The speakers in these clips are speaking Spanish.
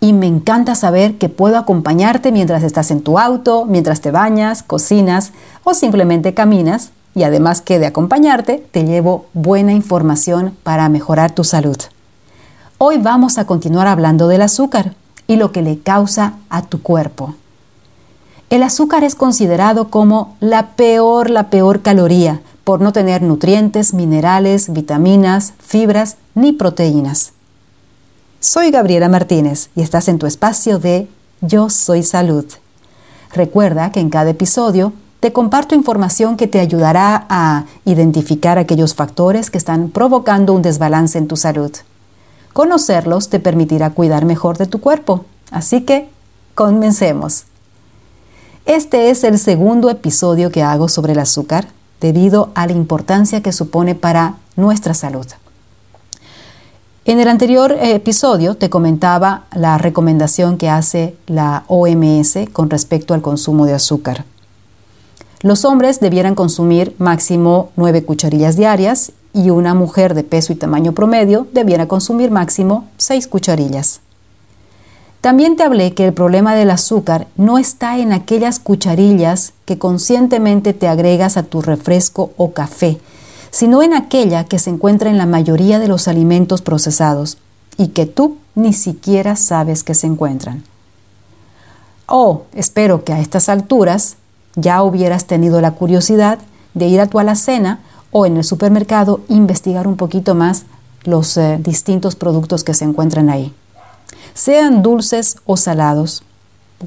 y me encanta saber que puedo acompañarte mientras estás en tu auto, mientras te bañas, cocinas o simplemente caminas y además que de acompañarte te llevo buena información para mejorar tu salud. Hoy vamos a continuar hablando del azúcar y lo que le causa a tu cuerpo. El azúcar es considerado como la peor, la peor caloría por no tener nutrientes, minerales, vitaminas, fibras ni proteínas. Soy Gabriela Martínez y estás en tu espacio de Yo Soy Salud. Recuerda que en cada episodio te comparto información que te ayudará a identificar aquellos factores que están provocando un desbalance en tu salud. Conocerlos te permitirá cuidar mejor de tu cuerpo. Así que, comencemos. Este es el segundo episodio que hago sobre el azúcar debido a la importancia que supone para nuestra salud. En el anterior eh, episodio te comentaba la recomendación que hace la OMS con respecto al consumo de azúcar. Los hombres debieran consumir máximo 9 cucharillas diarias y una mujer de peso y tamaño promedio debiera consumir máximo 6 cucharillas. También te hablé que el problema del azúcar no está en aquellas cucharillas que conscientemente te agregas a tu refresco o café, sino en aquella que se encuentra en la mayoría de los alimentos procesados y que tú ni siquiera sabes que se encuentran. Oh, espero que a estas alturas ya hubieras tenido la curiosidad de ir a tu alacena o en el supermercado investigar un poquito más los eh, distintos productos que se encuentran ahí. Sean dulces o salados,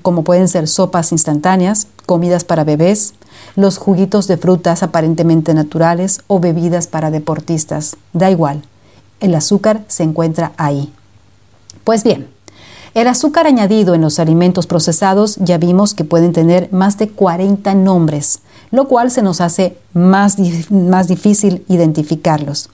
como pueden ser sopas instantáneas, comidas para bebés, los juguitos de frutas aparentemente naturales o bebidas para deportistas. Da igual, el azúcar se encuentra ahí. Pues bien, el azúcar añadido en los alimentos procesados ya vimos que pueden tener más de 40 nombres, lo cual se nos hace más, más difícil identificarlos.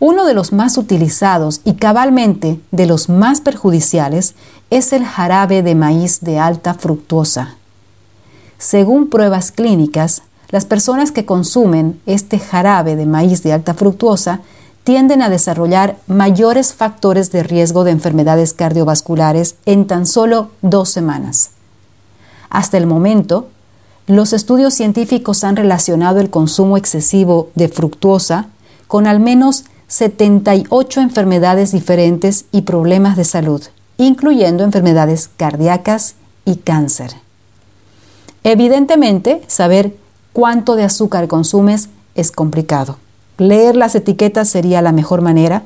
Uno de los más utilizados y cabalmente de los más perjudiciales es el jarabe de maíz de alta fructuosa, según pruebas clínicas, las personas que consumen este jarabe de maíz de alta fructuosa tienden a desarrollar mayores factores de riesgo de enfermedades cardiovasculares en tan solo dos semanas. Hasta el momento, los estudios científicos han relacionado el consumo excesivo de fructuosa con al menos 78 enfermedades diferentes y problemas de salud, incluyendo enfermedades cardíacas y cáncer. Evidentemente, saber cuánto de azúcar consumes es complicado. Leer las etiquetas sería la mejor manera,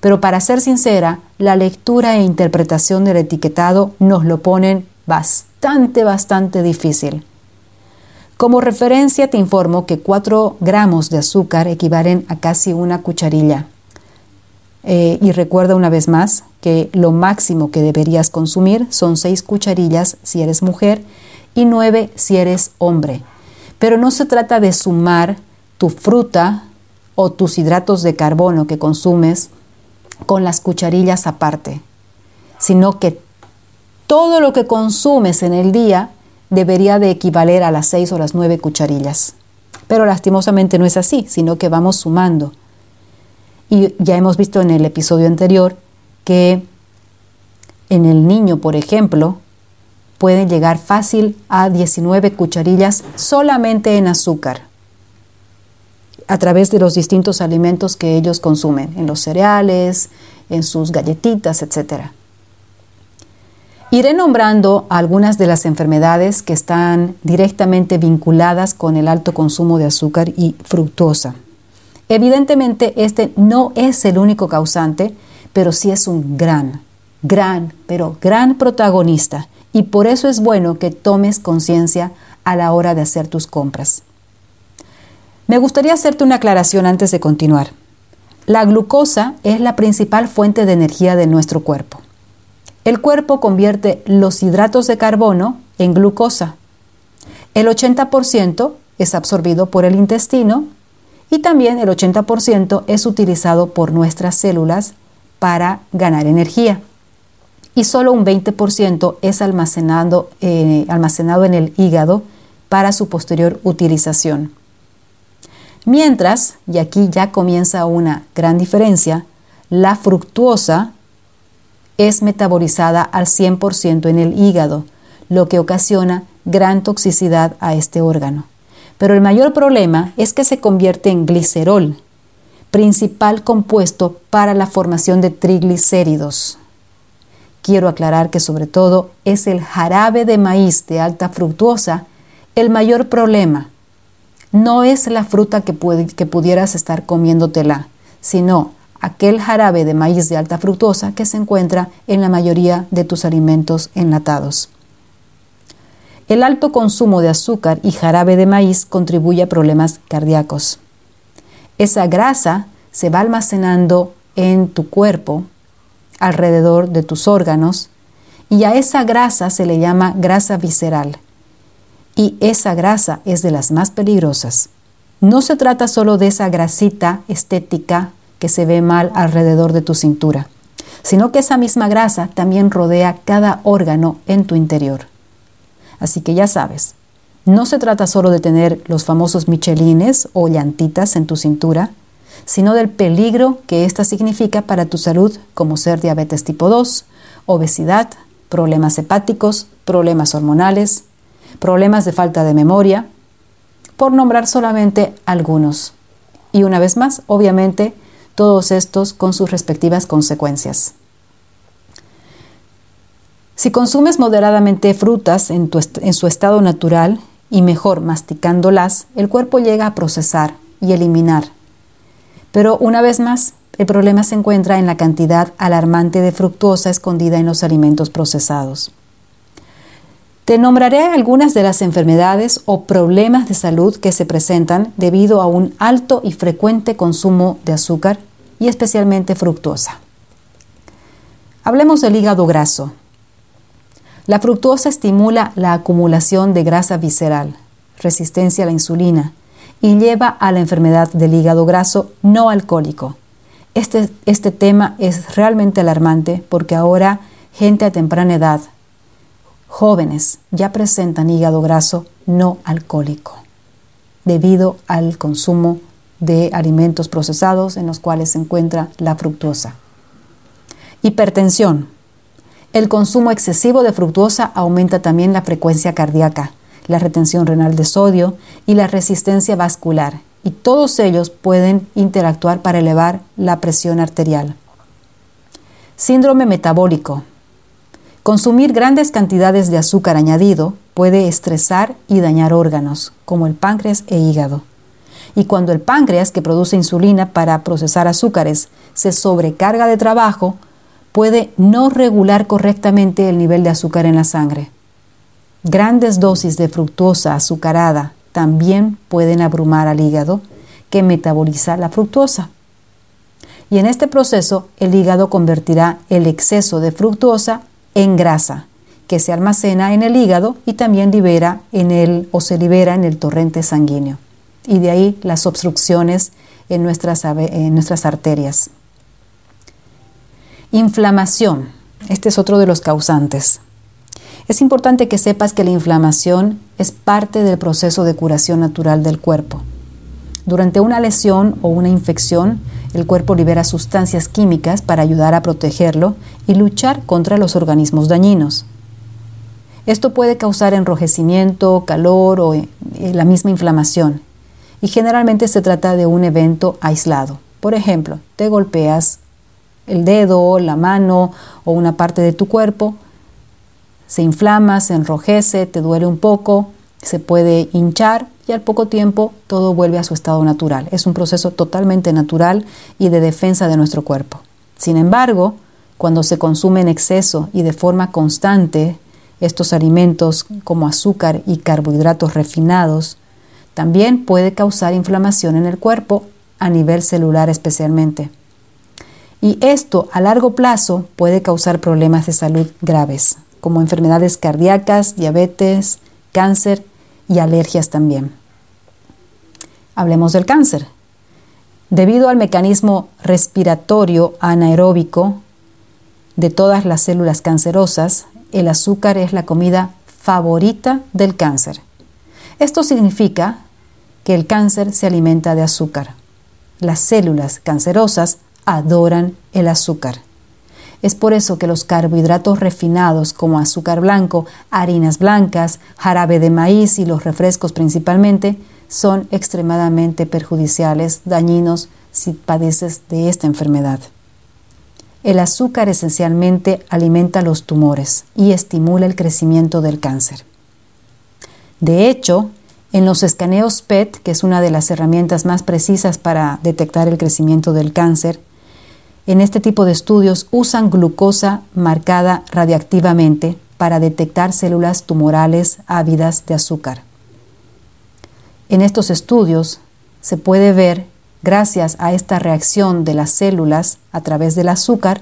pero para ser sincera, la lectura e interpretación del etiquetado nos lo ponen bastante, bastante difícil. Como referencia te informo que 4 gramos de azúcar equivalen a casi una cucharilla. Eh, y recuerda una vez más que lo máximo que deberías consumir son 6 cucharillas si eres mujer y nueve si eres hombre. Pero no se trata de sumar tu fruta o tus hidratos de carbono que consumes con las cucharillas aparte, sino que todo lo que consumes en el día debería de equivaler a las seis o las nueve cucharillas. Pero lastimosamente no es así, sino que vamos sumando. Y ya hemos visto en el episodio anterior que en el niño, por ejemplo, pueden llegar fácil a 19 cucharillas solamente en azúcar a través de los distintos alimentos que ellos consumen, en los cereales, en sus galletitas, etc. Iré nombrando algunas de las enfermedades que están directamente vinculadas con el alto consumo de azúcar y fructosa. Evidentemente, este no es el único causante, pero sí es un gran, gran, pero gran protagonista y por eso es bueno que tomes conciencia a la hora de hacer tus compras. Me gustaría hacerte una aclaración antes de continuar. La glucosa es la principal fuente de energía de nuestro cuerpo. El cuerpo convierte los hidratos de carbono en glucosa El 80% es absorbido por el intestino y también el 80% es utilizado por nuestras células para ganar energía. Y solo un 20% es almacenado, eh, almacenado en el hígado para su posterior utilización. Mientras, y aquí ya comienza una gran diferencia, la fructuosa es metabolizada al 100% en el hígado, lo que ocasiona gran toxicidad a este órgano. Pero el mayor problema es que se convierte en glicerol, principal compuesto para la formación de triglicéridos. Quiero aclarar que sobre todo es el jarabe de maíz de alta fructuosa el mayor problema. No es la fruta que, que pudieras estar comiéndotela, sino aquel jarabe de maíz de alta fructosa que se encuentra en la mayoría de tus alimentos enlatados. El alto consumo de azúcar y jarabe de maíz contribuye a problemas cardíacos. Esa grasa se va almacenando en tu cuerpo, alrededor de tus órganos, y a esa grasa se le llama grasa visceral. Y esa grasa es de las más peligrosas. No se trata solo de esa grasita estética que se ve mal alrededor de tu cintura, sino que esa misma grasa también rodea cada órgano en tu interior. Así que ya sabes, no se trata solo de tener los famosos michelines o llantitas en tu cintura, sino del peligro que ésta significa para tu salud, como ser diabetes tipo 2, obesidad, problemas hepáticos, problemas hormonales, problemas de falta de memoria, por nombrar solamente algunos. Y una vez más, obviamente, todos estos con sus respectivas consecuencias. Si consumes moderadamente frutas en, en, su estado natural y mejor masticándolas, el cuerpo llega a procesar y eliminar. Pero una vez más, el problema se encuentra en la cantidad alarmante de fructosa escondida en los alimentos procesados. Te nombraré algunas de las enfermedades o problemas de salud que se presentan debido a un alto y frecuente consumo de azúcar y especialmente fructuosa. Hablemos del hígado graso. La fructuosa estimula la acumulación de grasa visceral, resistencia a la insulina y lleva a la enfermedad del hígado graso no alcohólico. Este, este tema es realmente alarmante porque ahora gente a temprana edad, jóvenes, ya presentan hígado graso no alcohólico debido al consumo de alimentos procesados en los cuales se encuentra la fructuosa. Hipertensión. El consumo excesivo de fructuosa aumenta también la frecuencia cardíaca, la retención renal de sodio y la resistencia vascular, y todos ellos pueden interactuar para elevar la presión arterial. Síndrome metabólico. Consumir grandes cantidades de azúcar añadido puede estresar y dañar órganos, como el páncreas e hígado. Y cuando el páncreas, que produce insulina para procesar azúcares, se sobrecarga de trabajo, puede no regular correctamente el nivel de azúcar en la sangre. Grandes dosis de fructuosa azucarada también pueden abrumar al hígado, que metaboliza la fructuosa. Y en este proceso el hígado convertirá el exceso de fructuosa en grasa, que se almacena en el hígado y también libera en el o se libera en el torrente sanguíneo y de ahí las obstrucciones en nuestras, en nuestras arterias. Inflamación. Este es otro de los causantes. Es importante que sepas que la inflamación es parte del proceso de curación natural del cuerpo. Durante una lesión o una infección, el cuerpo libera sustancias químicas para ayudar a protegerlo y luchar contra los organismos dañinos. Esto puede causar enrojecimiento, calor o eh, la misma inflamación y generalmente se trata de un evento aislado. Por ejemplo, te golpeas el dedo, la mano o una parte de tu cuerpo, se inflama, se enrojece, te duele un poco, se puede hinchar y al poco tiempo todo vuelve a su estado natural. Es un proceso totalmente natural y de defensa de nuestro cuerpo. Sin embargo, cuando se consume en exceso y de forma constante estos alimentos como azúcar y carbohidratos refinados, también puede causar inflamación en el cuerpo a nivel celular especialmente. Y esto a largo plazo puede causar problemas de salud graves, como enfermedades cardíacas, diabetes, cáncer y alergias también. Hablemos del cáncer. Debido al mecanismo respiratorio anaeróbico de todas las células cancerosas, el azúcar es la comida favorita del cáncer. Esto significa que el cáncer se alimenta de azúcar. Las células cancerosas adoran el azúcar. Es por eso que los carbohidratos refinados como azúcar blanco, harinas blancas, jarabe de maíz y los refrescos principalmente son extremadamente perjudiciales, dañinos si padeces de esta enfermedad. El azúcar esencialmente alimenta los tumores y estimula el crecimiento del cáncer. De hecho, en los escaneos PET, que es una de las herramientas más precisas para detectar el crecimiento del cáncer, en este tipo de estudios usan glucosa marcada radiactivamente para detectar células tumorales ávidas de azúcar. En estos estudios se puede ver gracias a esta reacción de las células a través del azúcar,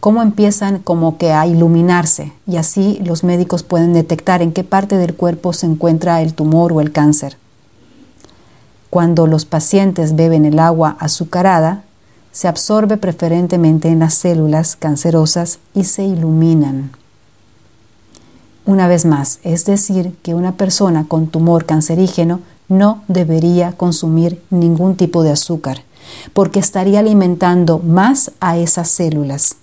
cómo empiezan como que a iluminarse y así los médicos pueden detectar en qué parte del cuerpo se encuentra el tumor o el cáncer. Cuando los pacientes beben el agua azucarada, se absorbe preferentemente en las células cancerosas y se iluminan. Una vez más, es decir, que una persona con tumor cancerígeno no debería consumir ningún tipo de azúcar, porque estaría alimentando más a esas células.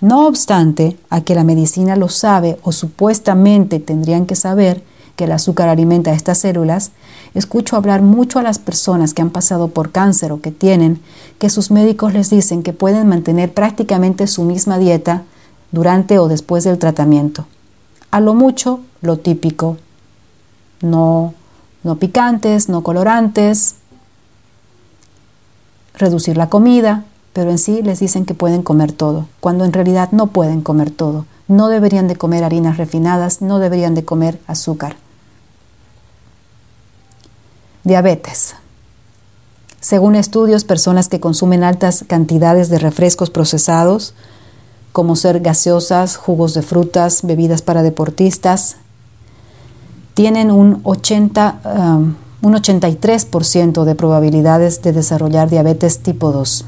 No obstante, a que la medicina lo sabe o supuestamente tendrían que saber que el azúcar alimenta estas células, escucho hablar mucho a las personas que han pasado por cáncer o que tienen, que sus médicos les dicen que pueden mantener prácticamente su misma dieta durante o después del tratamiento. A lo mucho, lo típico. No no picantes, no colorantes, reducir la comida, pero en sí les dicen que pueden comer todo, cuando en realidad no pueden comer todo. No deberían de comer harinas refinadas, no deberían de comer azúcar. Diabetes. Según estudios, personas que consumen altas cantidades de refrescos procesados, como ser gaseosas, jugos de frutas, bebidas para deportistas, tienen un, 80, um, un 83% de probabilidades de desarrollar diabetes tipo 2.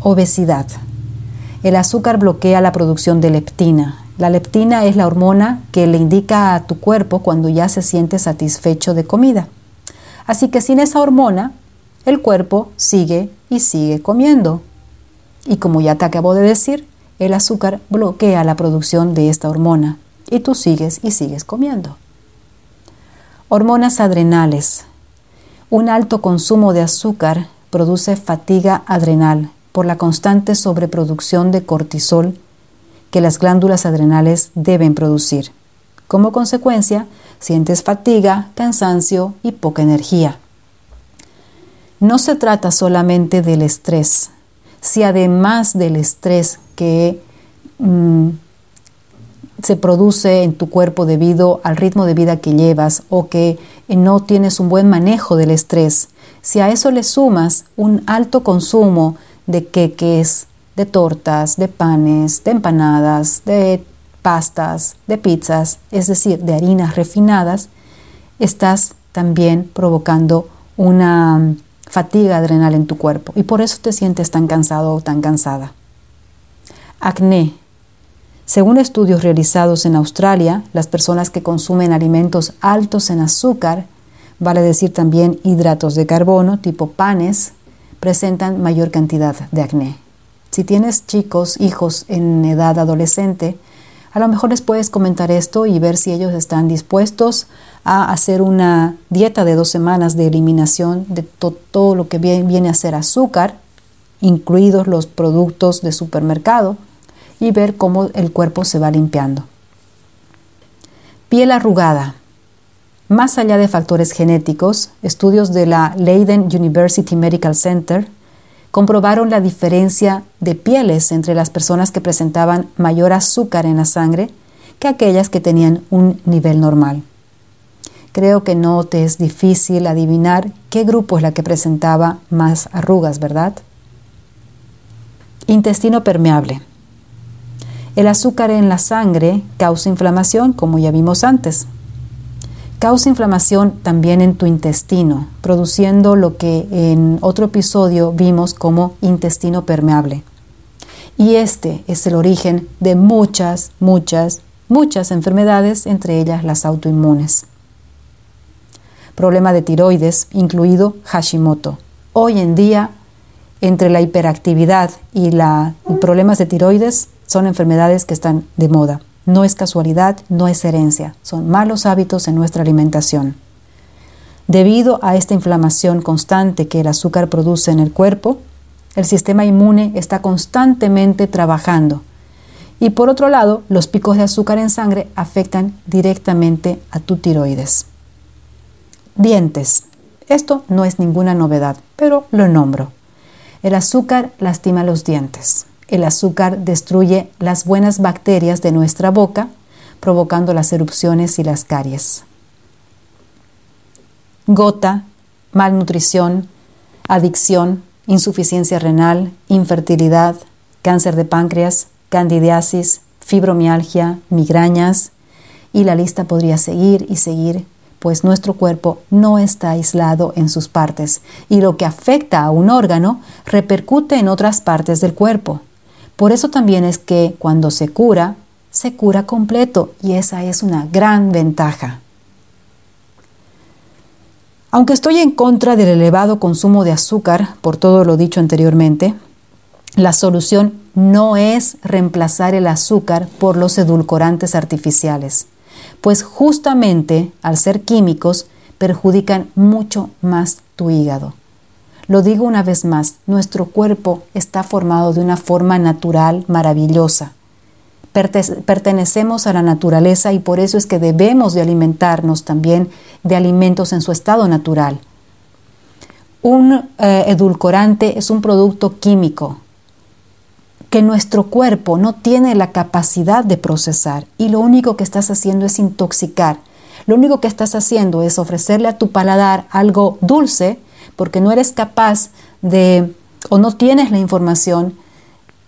Obesidad. El azúcar bloquea la producción de leptina. La leptina es la hormona que le indica a tu cuerpo cuando ya se siente satisfecho de comida. Así que sin esa hormona, el cuerpo sigue y sigue comiendo. Y como ya te acabo de decir, el azúcar bloquea la producción de esta hormona y tú sigues y sigues comiendo. Hormonas adrenales. Un alto consumo de azúcar produce fatiga adrenal por la constante sobreproducción de cortisol que las glándulas adrenales deben producir. Como consecuencia, sientes fatiga, cansancio y poca energía. No se trata solamente del estrés. Si además del estrés que mm, se produce en tu cuerpo debido al ritmo de vida que llevas o que no tienes un buen manejo del estrés. Si a eso le sumas un alto consumo de queques, de tortas, de panes, de empanadas, de pastas, de pizzas, es decir, de harinas refinadas, estás también provocando una fatiga adrenal en tu cuerpo y por eso te sientes tan cansado o tan cansada. Acné, según estudios realizados en Australia, las personas que consumen alimentos altos en azúcar, vale decir también hidratos de carbono tipo panes, presentan mayor cantidad de acné. Si tienes chicos, hijos en edad adolescente, a lo mejor les puedes comentar esto y ver si ellos están dispuestos a hacer una dieta de dos semanas de eliminación de todo lo que viene a ser azúcar, incluidos los productos de supermercado, y ver cómo el cuerpo se va limpiando. Piel arrugada. Más allá de factores genéticos, estudios de la Leiden University Medical Center comprobaron la diferencia de pieles entre las personas que presentaban mayor azúcar en la sangre que aquellas que tenían un nivel normal. Creo que no te es difícil adivinar qué grupo es la que presentaba más arrugas, ¿verdad? Intestino permeable. El azúcar en la sangre causa inflamación, como ya vimos antes. Causa inflamación también en tu intestino, produciendo lo que en otro episodio vimos como intestino permeable. Y este es el origen de muchas, muchas, muchas enfermedades, entre ellas las autoinmunes. Problema de tiroides, incluido Hashimoto. Hoy en día, entre la hiperactividad y, la, problemas de tiroides, son enfermedades que están de moda. No es casualidad, no es herencia, son malos hábitos en nuestra alimentación. Debido a esta inflamación constante que el azúcar produce en el cuerpo, el sistema inmune está constantemente trabajando. Y por otro lado, los picos de azúcar en sangre afectan directamente a tu tiroides. Dientes. Esto no es ninguna novedad, pero lo nombro. El azúcar lastima los dientes. El azúcar destruye las buenas bacterias de nuestra boca, provocando las erupciones y las caries. Gota, malnutrición, adicción, insuficiencia renal, infertilidad, cáncer de páncreas, candidiasis, fibromialgia, migrañas, y la lista podría seguir y seguir pues nuestro cuerpo no está aislado en sus partes y lo que afecta a un órgano repercute en otras partes del cuerpo. Por eso también es que cuando se cura, se cura completo y esa es una gran ventaja. Aunque estoy en contra del elevado consumo de azúcar, por todo lo dicho anteriormente, la solución no es reemplazar el azúcar por los edulcorantes artificiales pues justamente al ser químicos perjudican mucho más tu hígado. Lo digo una vez más, nuestro cuerpo está formado de una forma natural maravillosa. Pertenecemos a la naturaleza y por eso es que debemos de alimentarnos también de alimentos en su estado natural. Un eh, edulcorante es un producto químico, que nuestro cuerpo no tiene la capacidad de procesar y lo único que estás haciendo es intoxicar. Lo único que estás haciendo es ofrecerle a tu paladar algo dulce porque no eres capaz de o no tienes la información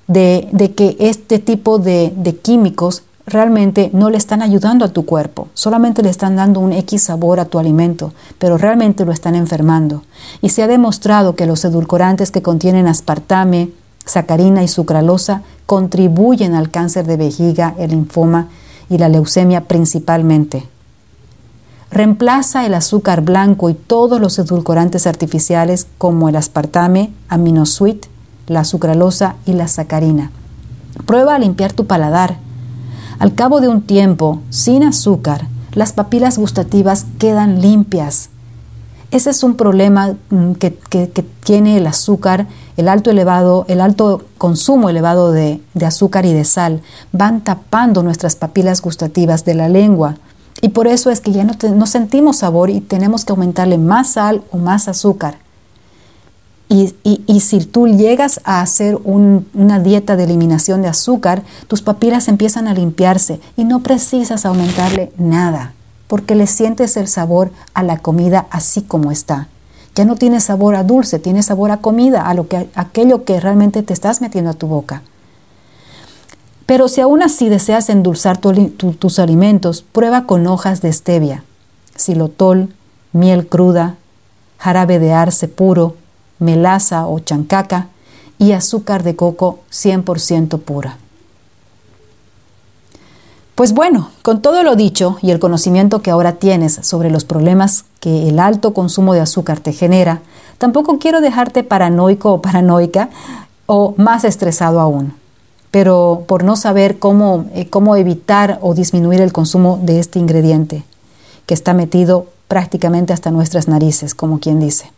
de, que este tipo de, de químicos realmente no le están ayudando a tu cuerpo, solamente le están dando un X sabor a tu alimento, pero realmente lo están enfermando. Y se ha demostrado que los edulcorantes que contienen aspartame, sacarina y sucralosa contribuyen al cáncer de vejiga, el linfoma y la leucemia principalmente. Reemplaza el azúcar blanco y todos los edulcorantes artificiales como el aspartame, aminosuit, la sucralosa y la sacarina. Prueba a limpiar tu paladar. Al cabo de un tiempo, sin azúcar, las papilas gustativas quedan limpias. Ese es un problema mm, que, tiene el azúcar, el alto elevado, el alto consumo elevado de, azúcar y de sal. Van tapando nuestras papilas gustativas de la lengua. Y por eso es que ya no, sentimos sabor y tenemos que aumentarle más sal o más azúcar. Y, si tú llegas a hacer una dieta de eliminación de azúcar, tus papilas empiezan a limpiarse y no precisas aumentarle nada porque le sientes el sabor a la comida así como está. Ya no tiene sabor a dulce, tiene sabor a comida, a, lo que, aquello que realmente te estás metiendo a tu boca. Pero si aún así deseas endulzar tus alimentos, prueba con hojas de stevia, xilotol, miel cruda, jarabe de arce puro, melaza o chancaca y azúcar de coco 100% pura. Pues bueno, con todo lo dicho y el conocimiento que ahora tienes sobre los problemas que el alto consumo de azúcar te genera, tampoco quiero dejarte paranoico o paranoica o más estresado aún. Pero por no saber cómo, eh, cómo evitar o disminuir el consumo de este ingrediente, que está metido prácticamente hasta nuestras narices, como quien dice.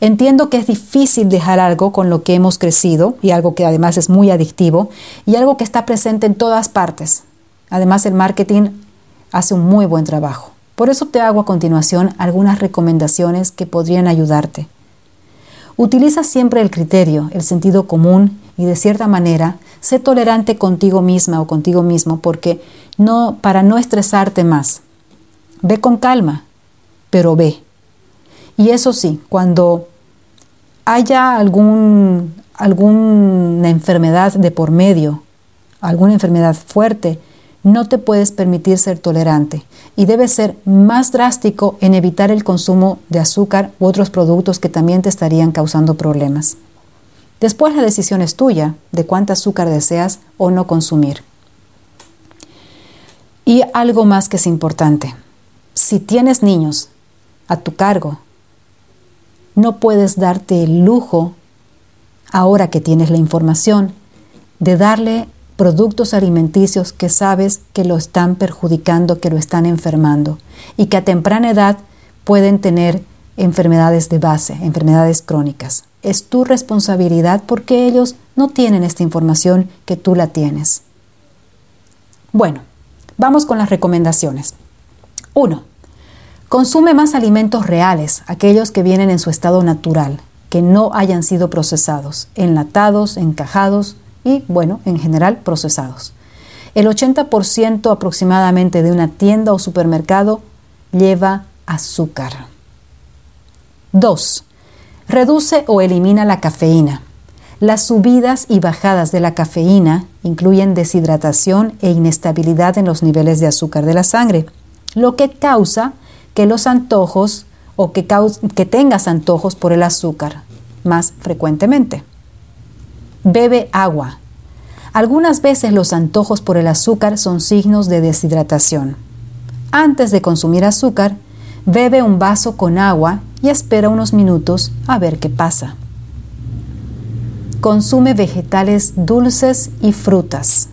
Entiendo que es difícil dejar algo con lo que hemos crecido y algo que además es muy adictivo y algo que está presente en todas partes, Además, el marketing hace un muy buen trabajo. Por eso te hago a continuación algunas recomendaciones que podrían ayudarte. Utiliza siempre el criterio, el sentido común y de cierta manera sé tolerante contigo misma o contigo mismo porque no para no estresarte más. Ve con calma, pero ve. Y eso sí, cuando haya algún, alguna enfermedad de por medio, alguna enfermedad fuerte, no te puedes permitir ser tolerante y debes ser más drástico en evitar el consumo de azúcar u otros productos que también te estarían causando problemas. Después la decisión es tuya de cuánta azúcar deseas o no consumir. Y algo más que es importante. Si tienes niños a tu cargo, no puedes darte el lujo, ahora que tienes la información, de darle productos alimenticios que sabes que lo están perjudicando, que lo están enfermando y que a temprana edad pueden tener enfermedades de base, enfermedades crónicas. Es tu responsabilidad porque ellos no tienen esta información que tú la tienes. Bueno, vamos con las recomendaciones. 1. Consume más alimentos reales, aquellos que vienen en su estado natural, que no hayan sido procesados, enlatados, encajados y, bueno, en general procesados. El 80% aproximadamente de una tienda o supermercado lleva azúcar. 2. Reduce o elimina la cafeína. Las subidas y bajadas de la cafeína incluyen deshidratación e inestabilidad en los niveles de azúcar de la sangre, lo que causa que los antojos o que, que tengas antojos por el azúcar más frecuentemente. Bebe agua. Algunas veces los antojos por el azúcar son signos de deshidratación. Antes de consumir azúcar, bebe un vaso con agua y espera unos minutos a ver qué pasa. Consume vegetales dulces y frutas.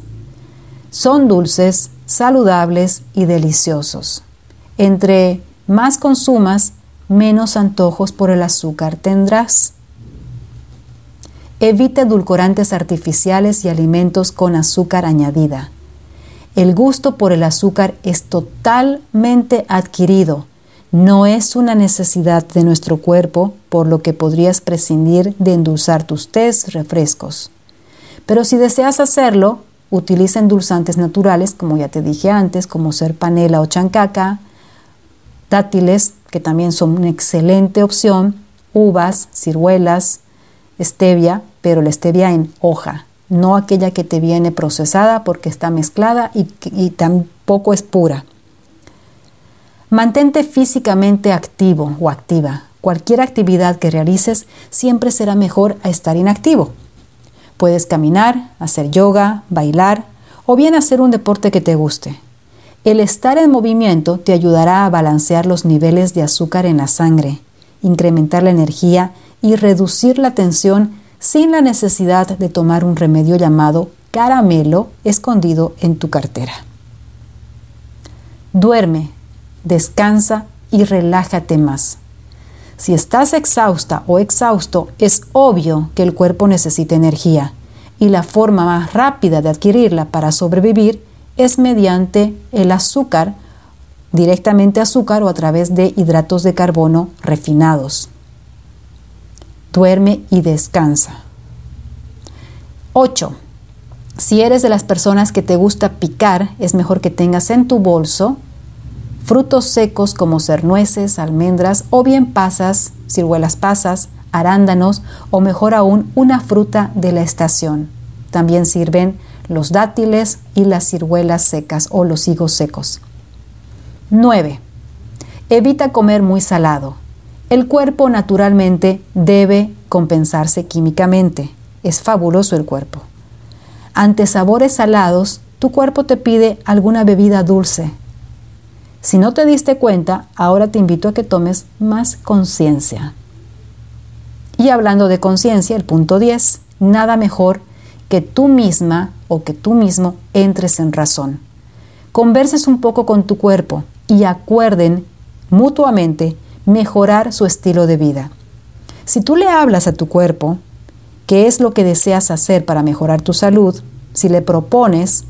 Son dulces, saludables y deliciosos. Entre más consumas, menos antojos por el azúcar tendrás. Evite edulcorantes artificiales y alimentos con azúcar añadida. El gusto por el azúcar es totalmente adquirido, no es una necesidad de nuestro cuerpo, por lo que podrías prescindir de endulzar tus tés, refrescos. Pero si deseas hacerlo, utiliza endulzantes naturales, como ya te dije antes, como ser panela o chancaca, dátiles, que también son una excelente opción, uvas, ciruelas, stevia, pero la stevia en hoja, no aquella que te viene procesada porque está mezclada y, y tampoco es pura. Mantente físicamente activo o activa. Cualquier actividad que realices siempre será mejor a estar inactivo. Puedes caminar, hacer yoga, bailar o bien hacer un deporte que te guste. El estar en movimiento te ayudará a balancear los niveles de azúcar en la sangre, incrementar la energía y reducir la tensión sin la necesidad de tomar un remedio llamado caramelo escondido en tu cartera. Duerme, descansa y relájate más. Si estás exhausta o exhausto, es obvio que el cuerpo necesita energía y la forma más rápida de adquirirla para sobrevivir es mediante el azúcar, directamente azúcar o a través de hidratos de carbono refinados duerme y descansa. 8. Si eres de las personas que te gusta picar, es mejor que tengas en tu bolso frutos secos como ser nueces, almendras o bien pasas, ciruelas pasas, arándanos o mejor aún una fruta de la estación. También sirven los dátiles y las ciruelas secas o los higos secos. 9. Evita comer muy salado. El cuerpo naturalmente debe compensarse químicamente. Es fabuloso el cuerpo. Ante sabores salados, tu cuerpo te pide alguna bebida dulce. Si no te diste cuenta, ahora te invito a que tomes más conciencia. Y hablando de conciencia, el punto 10, nada mejor que tú misma o que tú mismo entres en razón. Converses un poco con tu cuerpo y acuerden mutuamente mejorar su estilo de vida. Si tú le hablas a tu cuerpo qué es lo que deseas hacer para mejorar tu salud, si le propones,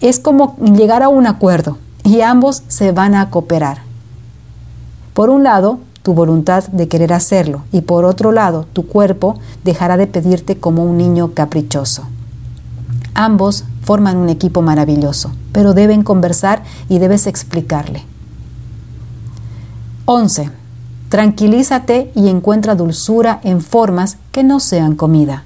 es como llegar a un acuerdo y ambos se van a cooperar. Por un lado, tu voluntad de querer hacerlo y por otro lado, tu cuerpo dejará de pedirte como un niño caprichoso. Ambos forman un equipo maravilloso, pero deben conversar y debes explicarle. 11. Tranquilízate y encuentra dulzura en formas que no sean comida.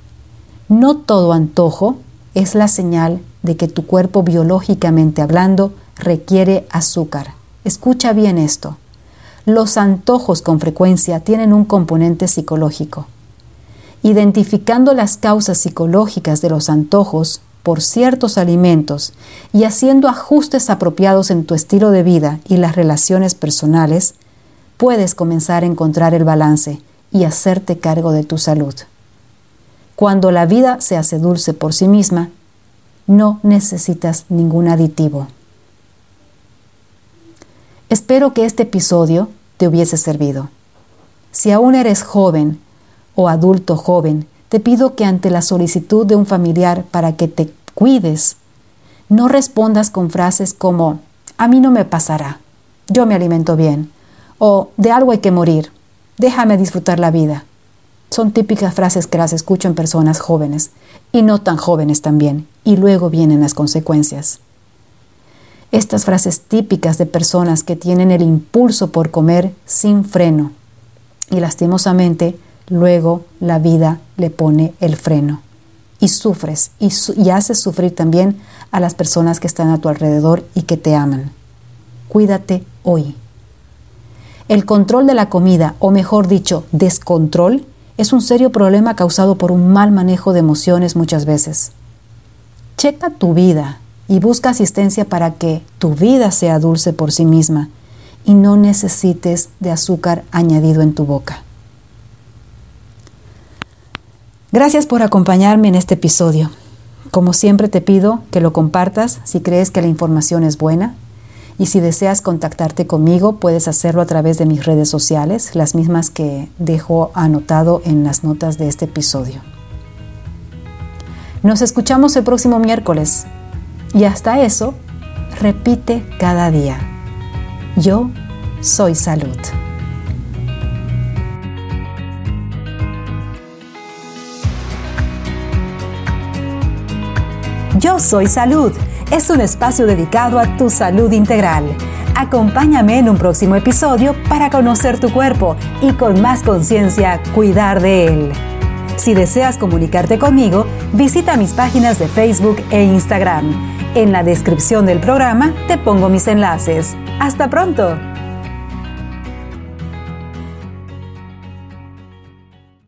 No todo antojo es la señal de que tu cuerpo biológicamente hablando requiere azúcar. Escucha bien esto. Los antojos con frecuencia tienen un componente psicológico. Identificando las causas psicológicas de los antojos por ciertos alimentos y haciendo ajustes apropiados en tu estilo de vida y las relaciones personales, puedes comenzar a encontrar el balance y hacerte cargo de tu salud. Cuando la vida se hace dulce por sí misma, no necesitas ningún aditivo. Espero que este episodio te hubiese servido. Si aún eres joven o adulto joven, te pido que ante la solicitud de un familiar para que te cuides, no respondas con frases como, a mí no me pasará, yo me alimento bien, o de algo hay que morir, déjame disfrutar la vida. Son típicas frases que las escucho en personas jóvenes y no tan jóvenes también, y luego vienen las consecuencias. Estas frases típicas de personas que tienen el impulso por comer sin freno y lastimosamente luego la vida le pone el freno y sufres y, y, haces sufrir también a las personas que están a tu alrededor y que te aman. Cuídate hoy. El control de la comida, o mejor dicho, descontrol, es un serio problema causado por un mal manejo de emociones muchas veces. Checa tu vida y busca asistencia para que tu vida sea dulce por sí misma y no necesites de azúcar añadido en tu boca. Gracias por acompañarme en este episodio. Como siempre te pido que lo compartas si crees que la información es buena y si deseas contactarte conmigo, puedes hacerlo a través de mis redes sociales, las mismas que dejo anotado en las notas de este episodio. Nos escuchamos el próximo miércoles y hasta eso, repite cada día. Yo soy salud. Yo soy salud es un espacio dedicado a tu salud integral. Acompáñame en un próximo episodio para conocer tu cuerpo y con más conciencia cuidar de él. Si deseas comunicarte conmigo, visita mis páginas de Facebook e Instagram. En la descripción del programa te pongo mis enlaces. ¡Hasta pronto!